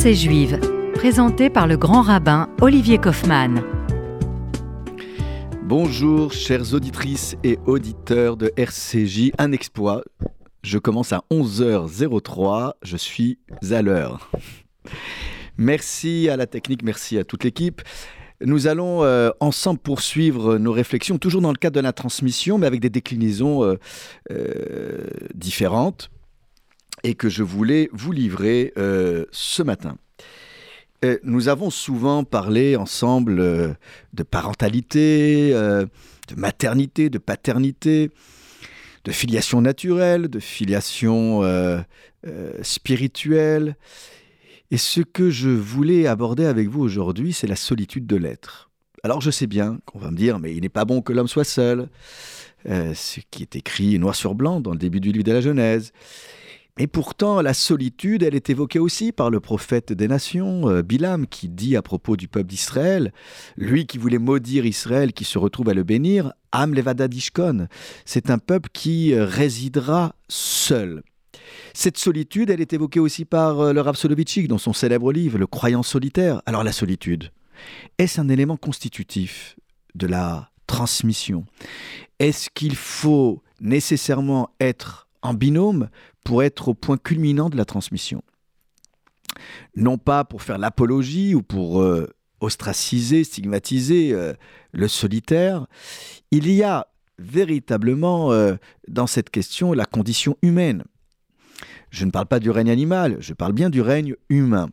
Pensée juive, présenté par le grand rabbin Olivier Kaufmann. Bonjour chères auditrices et auditeurs de RCJ, un exploit. Je commence à 11h03, je suis à l'heure. Merci à la technique, merci à toute l'équipe. Nous allons euh, ensemble poursuivre nos réflexions, toujours dans le cadre de la transmission, mais avec des déclinaisons euh, euh, différentes, et que je voulais vous livrer ce matin. nous avons souvent parlé ensemble de parentalité, de maternité, de paternité, de filiation naturelle, de filiation spirituelle. Et ce que je voulais aborder avec vous aujourd'hui, c'est la solitude de l'être. Alors je sais bien qu'on va me dire, mais il n'est pas bon que l'homme soit seul, euh, ce qui est écrit noir sur blanc dans le début du livre de la Genèse. Mais pourtant, la solitude, elle est évoquée aussi par le prophète des nations, euh, Bilam, qui dit à propos du peuple d'Israël, lui qui voulait maudire Israël, qui se retrouve à le bénir, Am levadadishkon, c'est un peuple qui euh, résidera seul. Cette solitude, elle est évoquée aussi par euh, le Rav dans son célèbre livre Le croyant solitaire. Alors la solitude, est-ce un élément constitutif de la transmission? Est-ce qu'il faut nécessairement être en binôme pour être au point culminant de la transmission Non pas pour faire l'apologie ou pour euh, ostraciser, stigmatiser euh, le solitaire, il y a véritablement dans cette question la condition humaine. Je ne parle pas du règne animal, je parle bien du règne humain.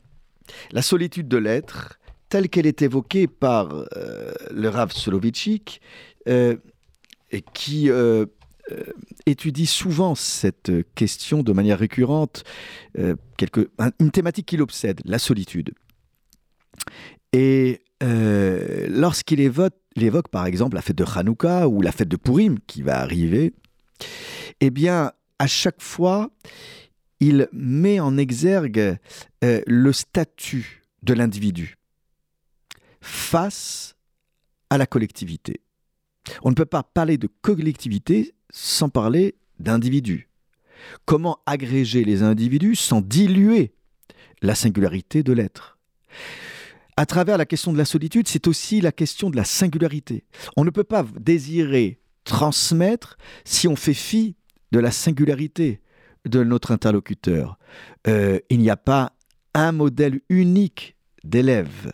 La solitude de l'être, telle qu'elle est évoquée par euh, le Rav Soloveitchik, euh, qui euh, étudie souvent cette question de manière récurrente, une thématique qui l'obsède, la solitude. Et lorsqu'il évoque, par exemple la fête de Hanouka ou la fête de Purim qui va arriver, eh bien, à chaque fois, il met en exergue euh, le statut de l'individu face à la collectivité. On ne peut pas parler de collectivité sans parler d'individu. Comment agréger les individus sans diluer la singularité de l'être? À travers la question de la solitude, c'est aussi la question de la singularité. On ne peut pas désirer transmettre si on fait fi de la singularité de notre interlocuteur. Euh, il n'y a pas un modèle unique d'élève.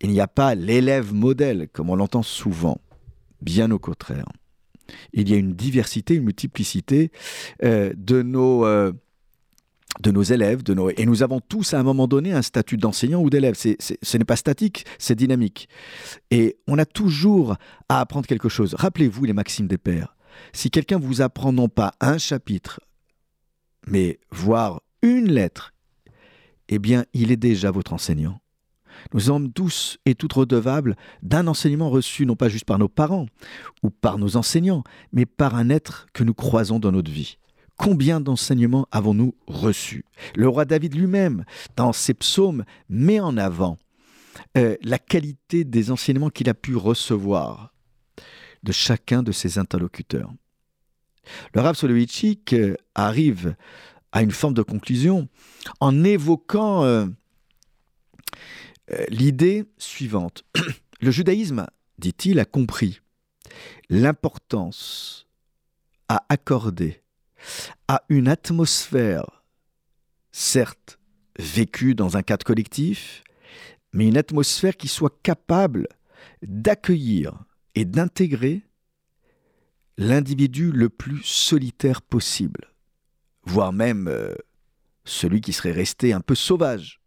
Il n'y a pas l'élève modèle, comme on l'entend souvent. Bien au contraire. Il y a une diversité, une multiplicité euh, de nos... Euh, de nos élèves, et nous avons tous à un moment donné un statut d'enseignant ou d'élève. ce n'est pas statique, c'est dynamique. Et on a toujours à apprendre quelque chose. Rappelez-vous les maximes des pères. Si quelqu'un vous apprend non pas un chapitre, mais voir une lettre, eh bien, il est déjà votre enseignant. Nous sommes tous et toutes redevables d'un enseignement reçu non pas juste par nos parents ou par nos enseignants, mais par un être que nous croisons dans notre vie. Combien d'enseignements avons-nous reçus? Le roi David lui-même, dans ses psaumes, met en avant euh, la qualité des enseignements qu'il a pu recevoir de chacun de ses interlocuteurs. Le Rav Soloveitchik euh, arrive à une forme de conclusion en évoquant euh, l'idée suivante. Le judaïsme, dit-il, a compris l'importance à accorder à une atmosphère, certes vécue dans un cadre collectif, mais une atmosphère qui soit capable d'accueillir et d'intégrer l'individu le plus solitaire possible, voire même euh, celui qui serait resté un peu sauvage.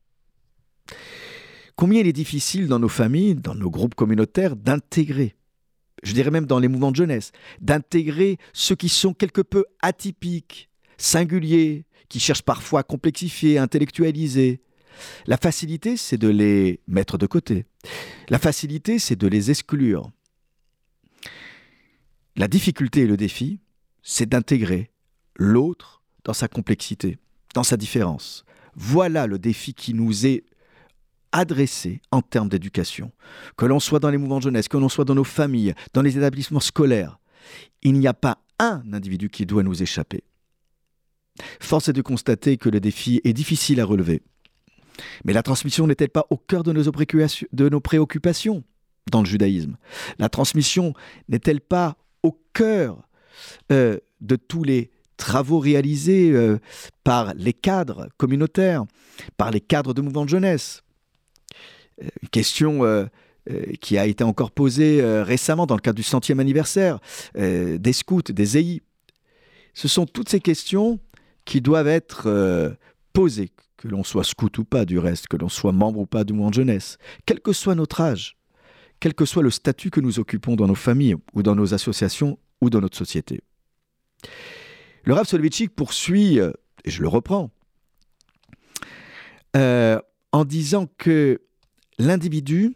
Combien il est difficile dans nos familles, dans nos groupes communautaires, d'intégrer, je dirais même dans les mouvements de jeunesse, d'intégrer ceux qui sont quelque peu atypiques, singuliers, qui cherchent parfois à complexifier, à intellectualiser. La facilité, c'est de les mettre de côté. La facilité, c'est de les exclure. La difficulté et le défi, c'est d'intégrer l'autre dans sa complexité, dans sa différence. Voilà le défi qui nous est adressé en termes d'éducation. Que l'on soit dans les mouvements de jeunesse, que l'on soit dans nos familles, dans les établissements scolaires, il n'y a pas un individu qui doit nous échapper. Force est de constater que le défi est difficile à relever. Mais la transmission n'est-elle pas au cœur de nos, préoccupations dans le judaïsme? La transmission n'est-elle pas au cœur euh, de tous les travaux réalisés euh, par les cadres communautaires, par les cadres de mouvements de jeunesse? Une question qui a été encore posée récemment dans le cadre du centième anniversaire des scouts, des EI. Ce sont toutes ces questions qui doivent être posées, que l'on soit scout ou pas du reste, que l'on soit membre ou pas du mouvement de jeunesse, quel que soit notre âge, quel que soit le statut que nous occupons dans nos familles ou dans nos associations ou dans notre société. Le Rav Soloveitchik poursuit, euh, et je le reprends, euh, en disant que l'individu,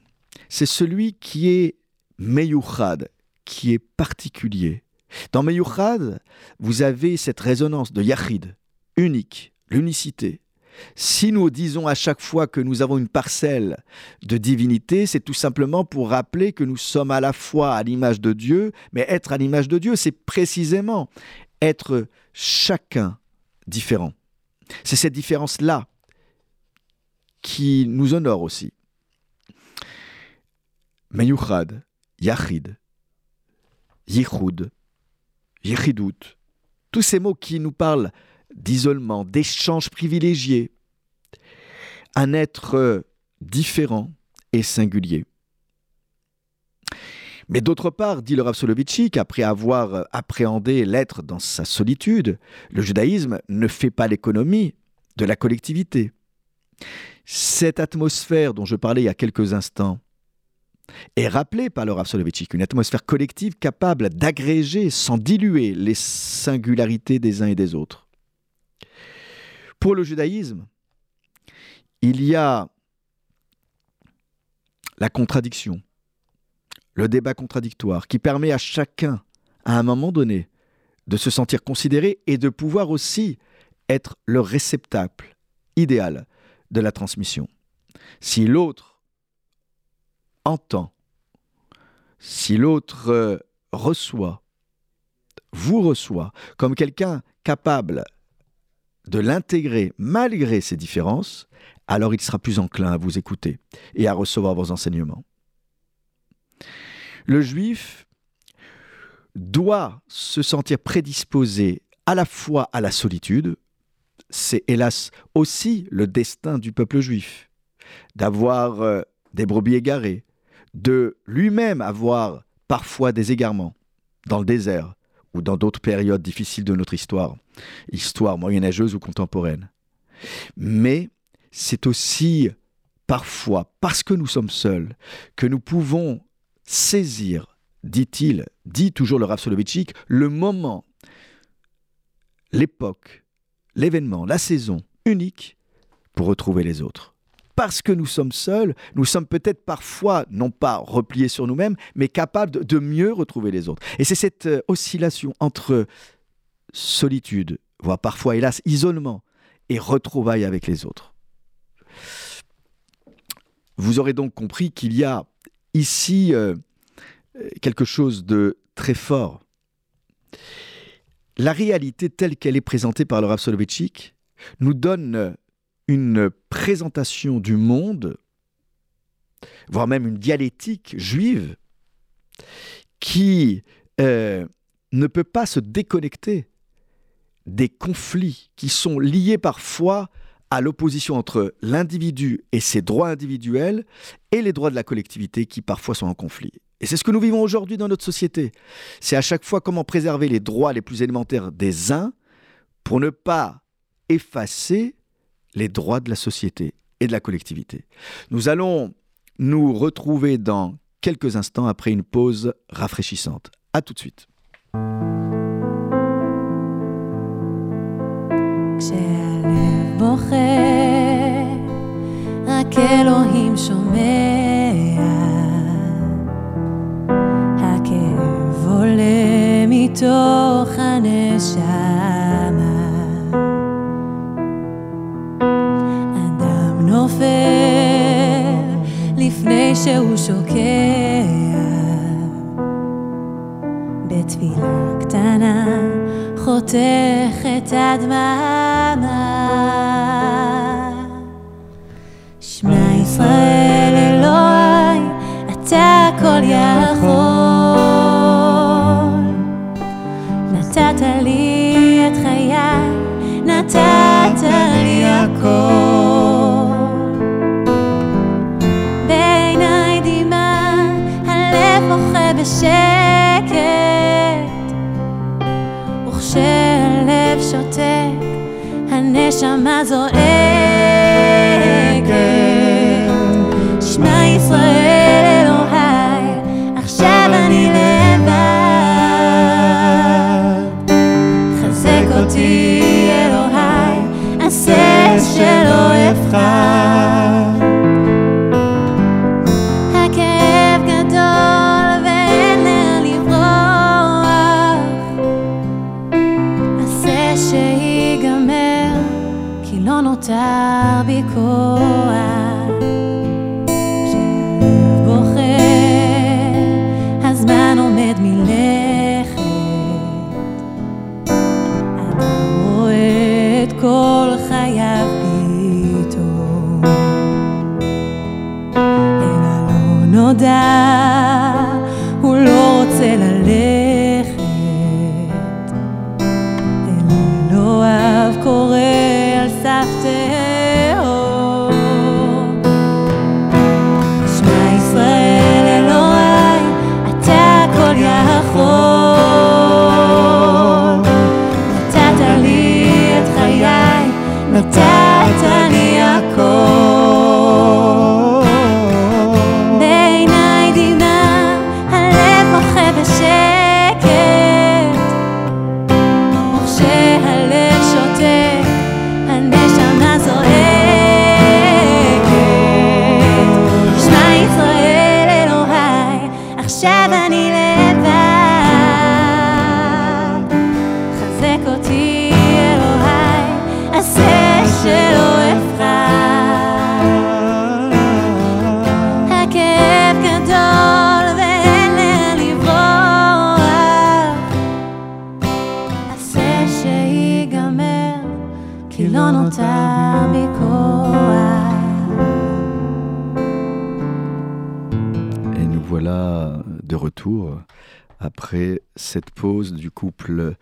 c'est celui qui est meyuchad, qui est particulier. Dans meyuchad, vous avez cette résonance de yachid, unique, l'unicité. Si nous disons à chaque fois que nous avons une parcelle de divinité, c'est tout simplement pour rappeler que nous sommes à la fois à l'image de Dieu, mais être à l'image de Dieu, c'est précisément être chacun différent. C'est cette différence-là qui nous honore aussi. Meyuchad, Yachid, Yichud, Yichidut, tous ces mots qui nous parlent d'isolement, d'échange privilégié, un être différent et singulier. Mais d'autre part, dit le Rav Soloveitchik, après avoir appréhendé l'être dans sa solitude, le judaïsme ne fait pas l'économie de la collectivité. Cette atmosphère dont je parlais il y a quelques instants est rappelée par le Rav Soloveitchik, une atmosphère collective capable d'agréger sans diluer les singularités des uns et des autres. Pour le judaïsme, il y a la contradiction, le débat contradictoire qui permet à chacun, à un moment donné, de se sentir considéré et de pouvoir aussi être le réceptacle idéal de la transmission. Si l'autre entend, si l'autre euh, reçoit, vous reçoit comme quelqu'un capable de l'intégrer malgré ses différences, alors il sera plus enclin à vous écouter et à recevoir vos enseignements. Le juif doit se sentir prédisposé à la fois à la solitude, c'est hélas aussi le destin du peuple juif, d'avoir euh, des brebis égarées, de lui-même avoir parfois des égarements dans le désert, ou dans d'autres périodes difficiles de notre histoire, histoire moyenâgeuse ou contemporaine. Mais c'est aussi parfois, parce que nous sommes seuls, que nous pouvons saisir, dit-il, dit toujours le Rav Soloveitchik, le moment, l'époque, l'événement, la saison unique pour retrouver les autres parce que nous sommes seuls, nous sommes peut-être parfois, non pas repliés sur nous-mêmes, mais capables de mieux retrouver les autres. Et c'est cette euh, oscillation entre solitude, voire parfois, hélas, isolement, et retrouvailles avec les autres. Vous aurez donc compris qu'il y a ici euh, quelque chose de très fort. La réalité telle qu'elle est présentée par le Rav nous donne une présentation du monde, voire même une dialectique juive, qui euh, ne peut pas se déconnecter des conflits qui sont liés parfois à l'opposition entre l'individu et ses droits individuels et les droits de la collectivité qui parfois sont en conflit. Et c'est ce que nous vivons aujourd'hui dans notre société. C'est à chaque fois comment préserver les droits les plus élémentaires des uns pour ne pas effacer les droits de la société et de la collectivité. Nous allons nous retrouver dans quelques instants après une pause rafraîchissante. A tout de suite. עובר לפני שהוא שוקע. בתפילה קטנה חותכת הדממה שמע ישראל après cette pause du couple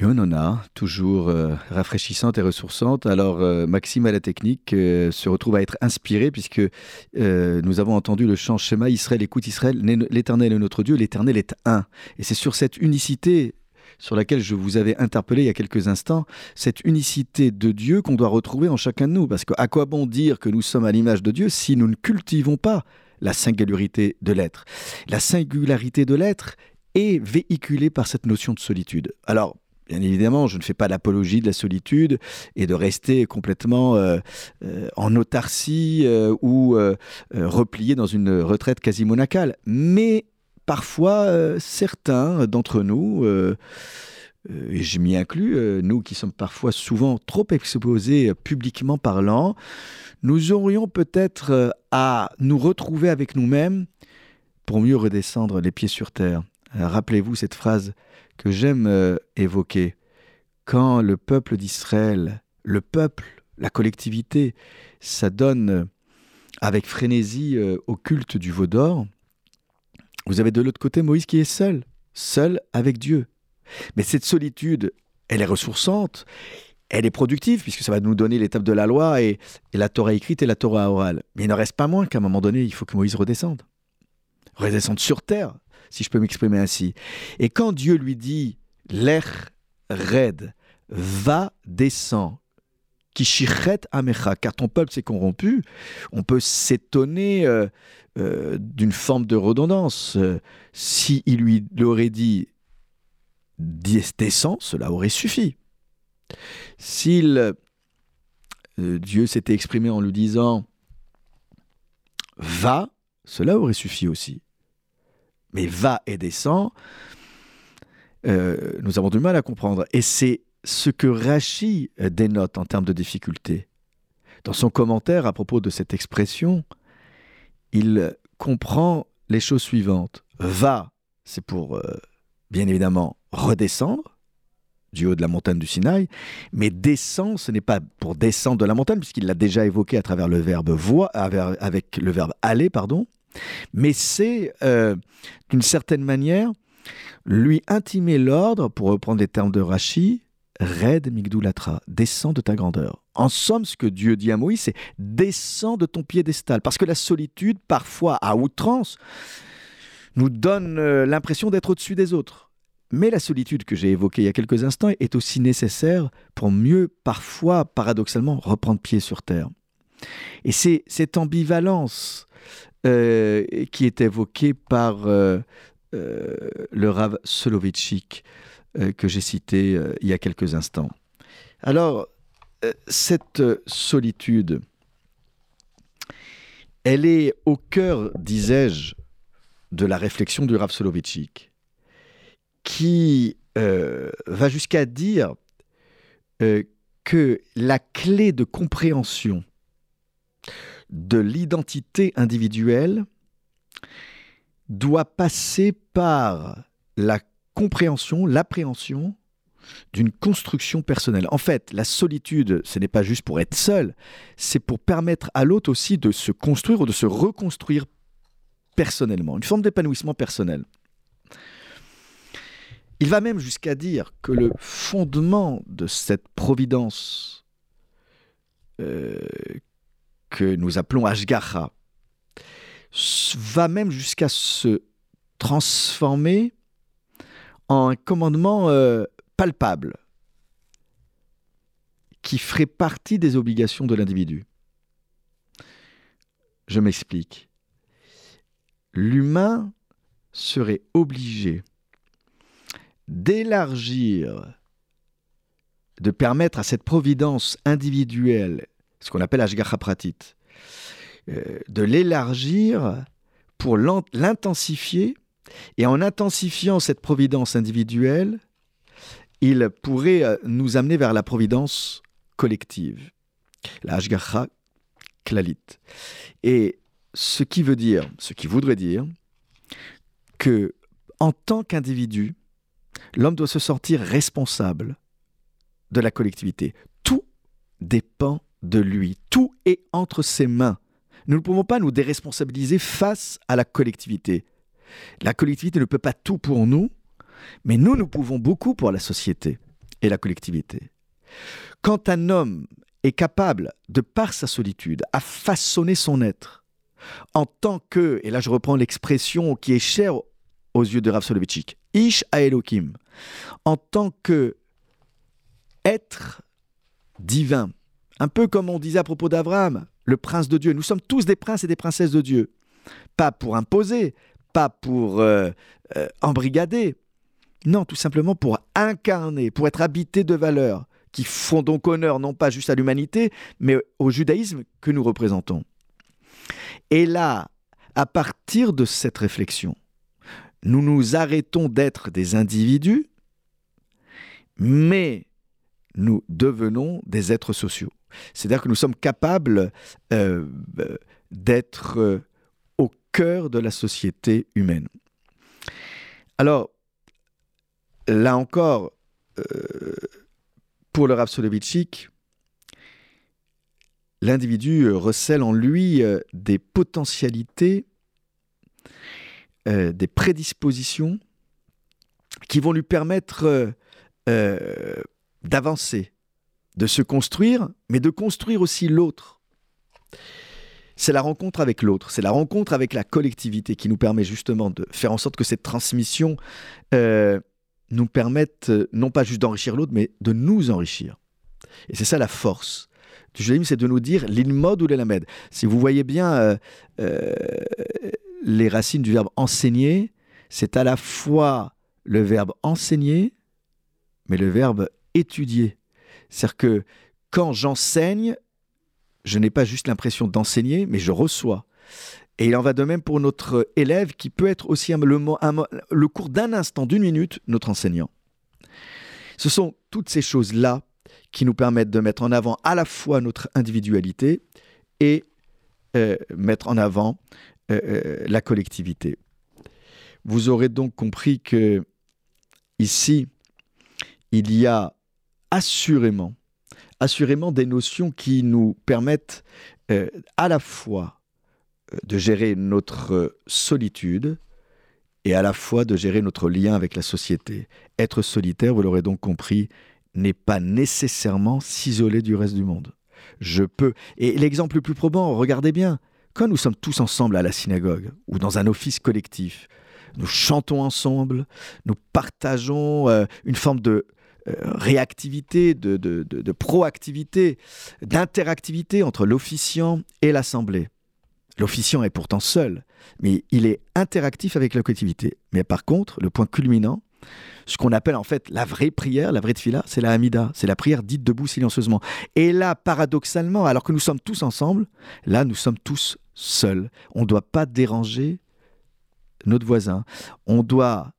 Yonona, toujours euh, rafraîchissante et ressourçante. Alors euh, Maxime à la technique euh, se retrouve à être inspiré puisque nous avons entendu le chant Shema Israël, écoute Israël, l'Éternel est notre Dieu, l'Éternel est un. Et c'est sur cette unicité sur laquelle je vous avais interpellé il y a quelques instants, cette unicité de Dieu qu'on doit retrouver en chacun de nous. Parce que à quoi bon dire que nous sommes à l'image de Dieu si nous ne cultivons pas la singularité de l'être La singularité de l'être est véhiculée par cette notion de solitude. Alors, Bien évidemment, je ne fais pas l'apologie de la solitude et de rester complètement euh, euh, en autarcie euh, ou replié dans une retraite quasi monacale. Mais parfois, certains d'entre nous, et je m'y inclus, euh, nous qui sommes parfois souvent trop exposés euh, publiquement parlant, nous aurions peut-être euh, à nous retrouver avec nous-mêmes pour mieux redescendre les pieds sur terre. Euh, Rappelez-vous cette phrase que j'aime euh, évoquer. Quand le peuple d'Israël, le peuple, la collectivité, s'adonne euh, avec frénésie euh, au culte du veau d'or, vous avez de l'autre côté Moïse qui est seul, seul avec Dieu. Mais cette solitude, elle est ressourçante, elle est productive, puisque ça va nous donner l'étape de la loi et, la Torah écrite et la Torah orale. Mais il n'en reste pas moins qu'à un moment donné, il faut que Moïse redescende. Redescende sur terre, si je peux m'exprimer ainsi. Et quand Dieu lui dit, l'air raide, va, descend, Kishichet amecha, car ton peuple s'est corrompu, on peut s'étonner euh, euh, d'une forme de redondance. Euh, si il lui aurait dit descend, cela aurait suffi. S'il euh, Dieu s'était exprimé en lui disant va, cela aurait suffi aussi. Mais va et descend, euh, nous avons du mal à comprendre. Et c'est ce que Rachi euh, dénote en termes de difficulté. Dans son commentaire à propos de cette expression, il comprend les choses suivantes. Va, c'est pour, bien évidemment, redescendre du haut de la montagne du Sinaï, mais descend, ce n'est pas pour descendre de la montagne, puisqu'il l'a déjà évoqué à travers le verbe voir, avec le verbe aller, pardon, mais c'est, euh, d'une certaine manière, lui intimer l'ordre, pour reprendre les termes de Rachi, Red Migdoulatra, descends de ta grandeur. En somme, ce que Dieu dit à Moïse, c'est descends de ton piédestal. Parce que la solitude, parfois à outrance, nous donne euh, l'impression d'être au-dessus des autres. Mais la solitude que j'ai évoquée il y a quelques instants est aussi nécessaire pour mieux, parfois, paradoxalement, reprendre pied sur terre. Et c'est cette ambivalence euh, qui est évoquée par euh, euh, le Rav Soloveitchik que j'ai cité il y a quelques instants. Alors, cette solitude, elle est au cœur, disais-je, de la réflexion du Rav Soloveitchik, qui euh, va jusqu'à dire euh, que la clé de compréhension de l'identité individuelle doit passer par la compréhension, l'appréhension d'une construction personnelle. En fait, la solitude, ce n'est pas juste pour être seul, c'est pour permettre à l'autre aussi de se construire ou de se reconstruire personnellement, une forme d'épanouissement personnel. Il va même jusqu'à dire que le fondement de cette providence euh, que nous appelons Ashgaha va même jusqu'à se transformer en un commandement euh, palpable qui ferait partie des obligations de l'individu. Je m'explique. L'humain serait obligé d'élargir, de permettre à cette providence individuelle, ce qu'on appelle Ashgaha Pratit, euh, de l'élargir pour l'intensifier, et en intensifiant cette providence individuelle, il pourrait euh, nous amener vers la providence collective, la Ashgaha Klalit. Et ce qui veut dire, ce qui voudrait dire que en tant qu'individu, l'homme doit se sentir responsable de la collectivité. Tout dépend de lui. Tout est entre ses mains. Nous ne pouvons pas nous déresponsabiliser face à la collectivité. La collectivité ne peut pas tout pour nous, mais nous, nous pouvons beaucoup pour la société et la collectivité. Quand un homme est capable, de par sa solitude, à façonner son être en tant que, et là je reprends l'expression qui est chère aux yeux de Rav Ish Elohim, en tant que être divin, un peu comme on disait à propos d'Abraham, le prince de Dieu. Nous sommes tous des princes et des princesses de Dieu. Pas pour imposer, pas pour euh, euh, embrigader, non, tout simplement pour incarner, pour être habité de valeurs qui font donc honneur non pas juste à l'humanité, mais au judaïsme que nous représentons. Et là, à partir de cette réflexion, nous nous arrêtons d'être des individus, mais nous devenons des êtres sociaux. C'est-à-dire que nous sommes capables euh, d'être euh, au cœur de la société humaine. Alors, là encore, euh, pour le Rav Soloveitchik, l'individu recèle en lui des potentialités, euh, des prédispositions qui vont lui permettre euh, euh, d'avancer, de se construire, mais de construire aussi l'autre. C'est la rencontre avec l'autre, c'est la rencontre avec la collectivité qui nous permet justement de faire en sorte que cette transmission nous permette non pas juste d'enrichir l'autre, mais de nous enrichir. Et c'est ça la force du judaïsme, c'est de nous dire l'ilmod ou l'elamed. Si vous voyez bien les racines du verbe enseigner, c'est à la fois le verbe enseigner, mais le verbe étudier. C'est-à-dire que quand j'enseigne, je n'ai pas juste l'impression d'enseigner, mais je reçois. Et il en va de même pour notre élève qui peut être aussi le cours d'un instant, d'une minute, notre enseignant. Ce sont toutes ces choses-là qui nous permettent de mettre en avant à la fois notre individualité et euh, mettre en avant euh, euh, la collectivité. Vous aurez donc compris que ici, il y a assurément, assurément des notions qui nous permettent euh, à la fois de gérer notre solitude et à la fois de gérer notre lien avec la société. Être solitaire, vous l'aurez donc compris, n'est pas nécessairement s'isoler du reste du monde. Je peux. Et l'exemple le plus probant, regardez bien, nous sommes tous ensemble à la synagogue ou dans un office collectif, nous chantons ensemble, nous partageons euh, une forme de euh, réactivité, de proactivité, d'interactivité entre l'officiant et l'assemblée. L'officiant est pourtant seul, mais il est interactif avec la collectivité. Mais par contre, le point culminant, ce qu'on appelle en fait la vraie prière, la vraie tefila, c'est la Hamida, c'est la prière dite debout silencieusement. Et là, paradoxalement, alors que nous sommes tous ensemble, là, nous sommes tous seuls. On ne doit pas déranger notre voisin. On doit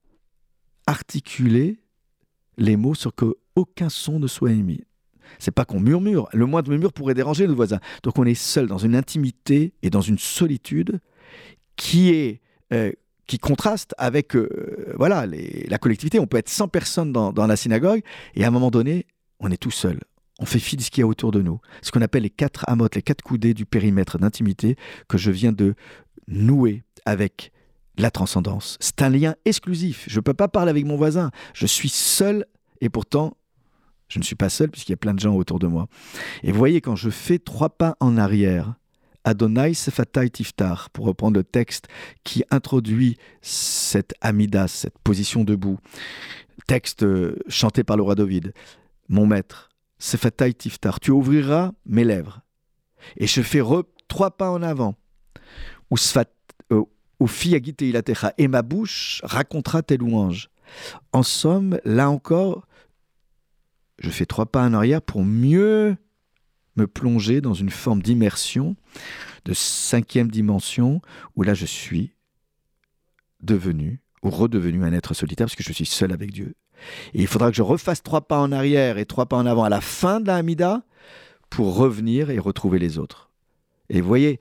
articuler les mots sur que aucun son ne soit émis. C'est pas qu'on murmure. Le moindre murmure pourrait déranger notre voisin. Donc on est seul dans une intimité et dans une solitude qui est euh, qui contraste avec euh, voilà la collectivité. On peut être 100 personnes dans la synagogue et à un moment donné, on est tout seul. On fait fi de ce qu'il y a autour de nous. Ce qu'on appelle les quatre amotes, les quatre coudées du périmètre d'intimité que je viens de nouer avec la transcendance. C'est un lien exclusif. Je ne peux pas parler avec mon voisin. Je suis seul et pourtant, je ne suis pas seul puisqu'il y a plein de gens autour de moi. Et vous voyez, quand je fais trois pas en arrière, Adonai Sefatai Tiftar, pour reprendre le texte qui introduit cette Amidas, cette position debout, texte euh, chanté par le roi David, mon maître, Sefatai Tiftar, tu ouvriras mes lèvres. Et je fais trois pas en avant. Ou euh, et ma bouche racontera tes louanges. En somme, là encore, je fais trois pas en arrière pour mieux me plonger dans une forme d'immersion, de cinquième dimension, où là je suis devenu ou redevenu un être solitaire parce que je suis seul avec Dieu. Il faudra que je refasse trois pas en arrière et trois pas en avant à la fin de la Hamida pour revenir et retrouver les autres. Et vous voyez,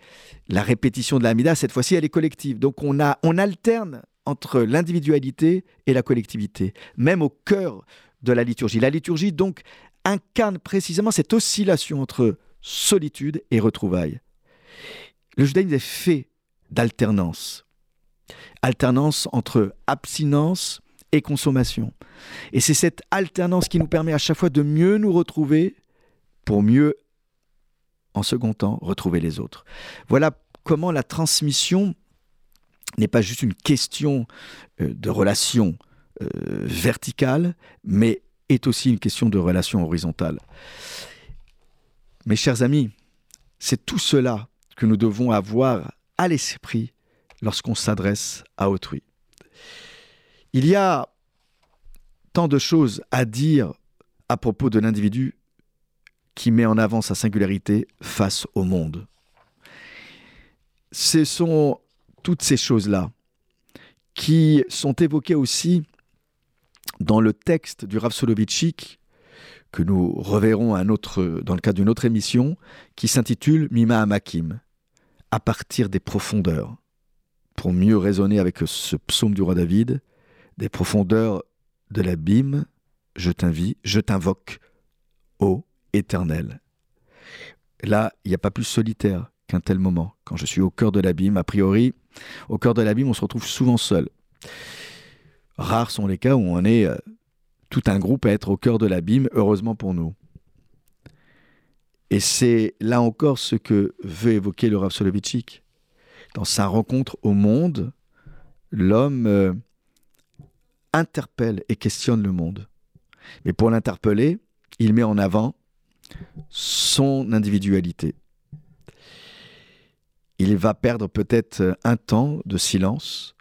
la répétition de la Hamida, cette fois-ci, elle est collective. Donc on, a, on alterne entre l'individualité et la collectivité, même au cœur de la liturgie. La liturgie, donc, incarne précisément cette oscillation entre solitude et retrouvailles. Le judaïsme est fait d'alternance. Alternance entre abstinence et consommation. Et c'est cette alternance qui nous permet à chaque fois de mieux nous retrouver pour mieux, en second temps, retrouver les autres. Voilà comment la transmission n'est pas juste une question euh, de relation euh, verticale, mais est aussi une question de relation horizontale. Mes chers amis, c'est tout cela que nous devons avoir à l'esprit lorsqu'on s'adresse à autrui. Il y a tant de choses à dire à propos de l'individu qui met en avant sa singularité face au monde. Ce sont toutes ces choses-là qui sont évoquées aussi dans le texte du Rav Soloveitchik que nous reverrons dans le cadre d'une autre émission qui s'intitule Mima Amakim, à partir des profondeurs, pour mieux raisonner avec ce psaume du roi David, des profondeurs de l'abîme, je t'invite, je t'invoque, ô éternel. Là, il n'y a pas plus solitaire qu'un tel moment. Quand je suis au cœur de l'abîme, a priori, au cœur de l'abîme, on se retrouve souvent seul. Rares sont les cas où on est euh, tout un groupe à être au cœur de l'abîme, heureusement pour nous. Et c'est là encore ce que veut évoquer le Rav Soloveitchik. Dans sa rencontre au monde, l'homme euh, interpelle et questionne le monde. Mais pour l'interpeller, il met en avant son individualité. Il va perdre peut-être un temps de silence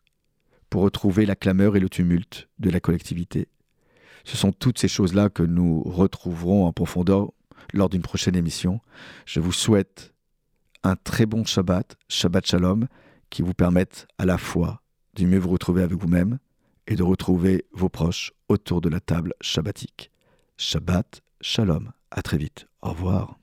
pour retrouver la clameur et le tumulte de la collectivité. Ce sont toutes ces choses-là que nous retrouverons en profondeur lors d'une prochaine émission. Je vous souhaite un très bon Shabbat, Shabbat Shalom, qui vous permette à la fois de mieux vous retrouver avec vous-même et de retrouver vos proches autour de la table shabbatique. Shabbat Shalom. À très vite. Au revoir.